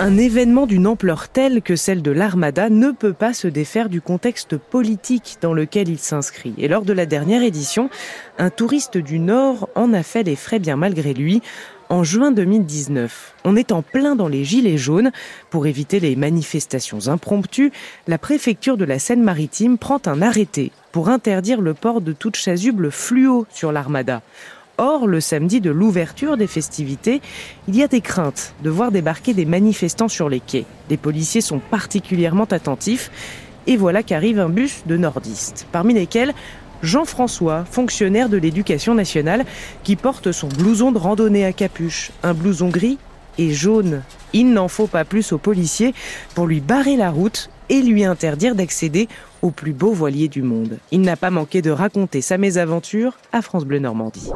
Un événement d'une ampleur telle que celle de l'Armada ne peut pas se défaire du contexte politique dans lequel il s'inscrit. Et lors de la dernière édition, un touriste du Nord en a fait les frais bien malgré lui. En juin 2019, on est en plein dans les gilets jaunes. Pour éviter les manifestations impromptues, la préfecture de la Seine-Maritime prend un arrêté pour interdire le port de toute chasuble fluo sur l'Armada. Or, le samedi de l'ouverture des festivités, il y a des craintes de voir débarquer des manifestants sur les quais. Les policiers sont particulièrement attentifs et voilà qu'arrive un bus de nordistes, parmi lesquels Jean-François, fonctionnaire de l'éducation nationale, qui porte son blouson de randonnée à capuche, un blouson gris et jaune. Il n'en faut pas plus aux policiers pour lui barrer la route et lui interdire d'accéder au plus beau voilier du monde. Il n'a pas manqué de raconter sa mésaventure à France Bleu Normandie.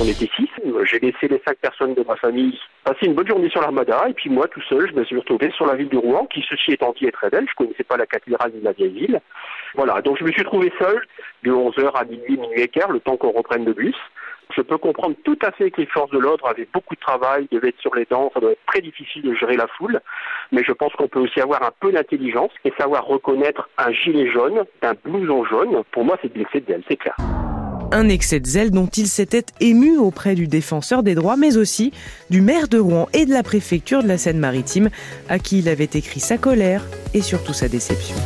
On était six, j'ai laissé les cinq personnes de ma famille passer une bonne journée sur l'Armada et puis moi tout seul je me suis retrouvé sur la ville de Rouen qui ceci étant dit est très belle, je connaissais pas la cathédrale ni la vieille ville. Voilà, donc je me suis trouvé seul de 11h à minuit, minuit et quart, le temps qu'on reprenne le bus. Je peux comprendre tout à fait que les forces de l'ordre avaient beaucoup de travail, devaient être sur les dents, ça doit être très difficile de gérer la foule, mais je pense qu'on peut aussi avoir un peu d'intelligence et savoir reconnaître un gilet jaune d'un blouson jaune. Pour moi, c'est de l'excès de zèle, c'est clair. Un excès de zèle dont il s'était ému auprès du défenseur des droits, mais aussi du maire de Rouen et de la préfecture de la Seine-Maritime, à qui il avait écrit sa colère et surtout sa déception.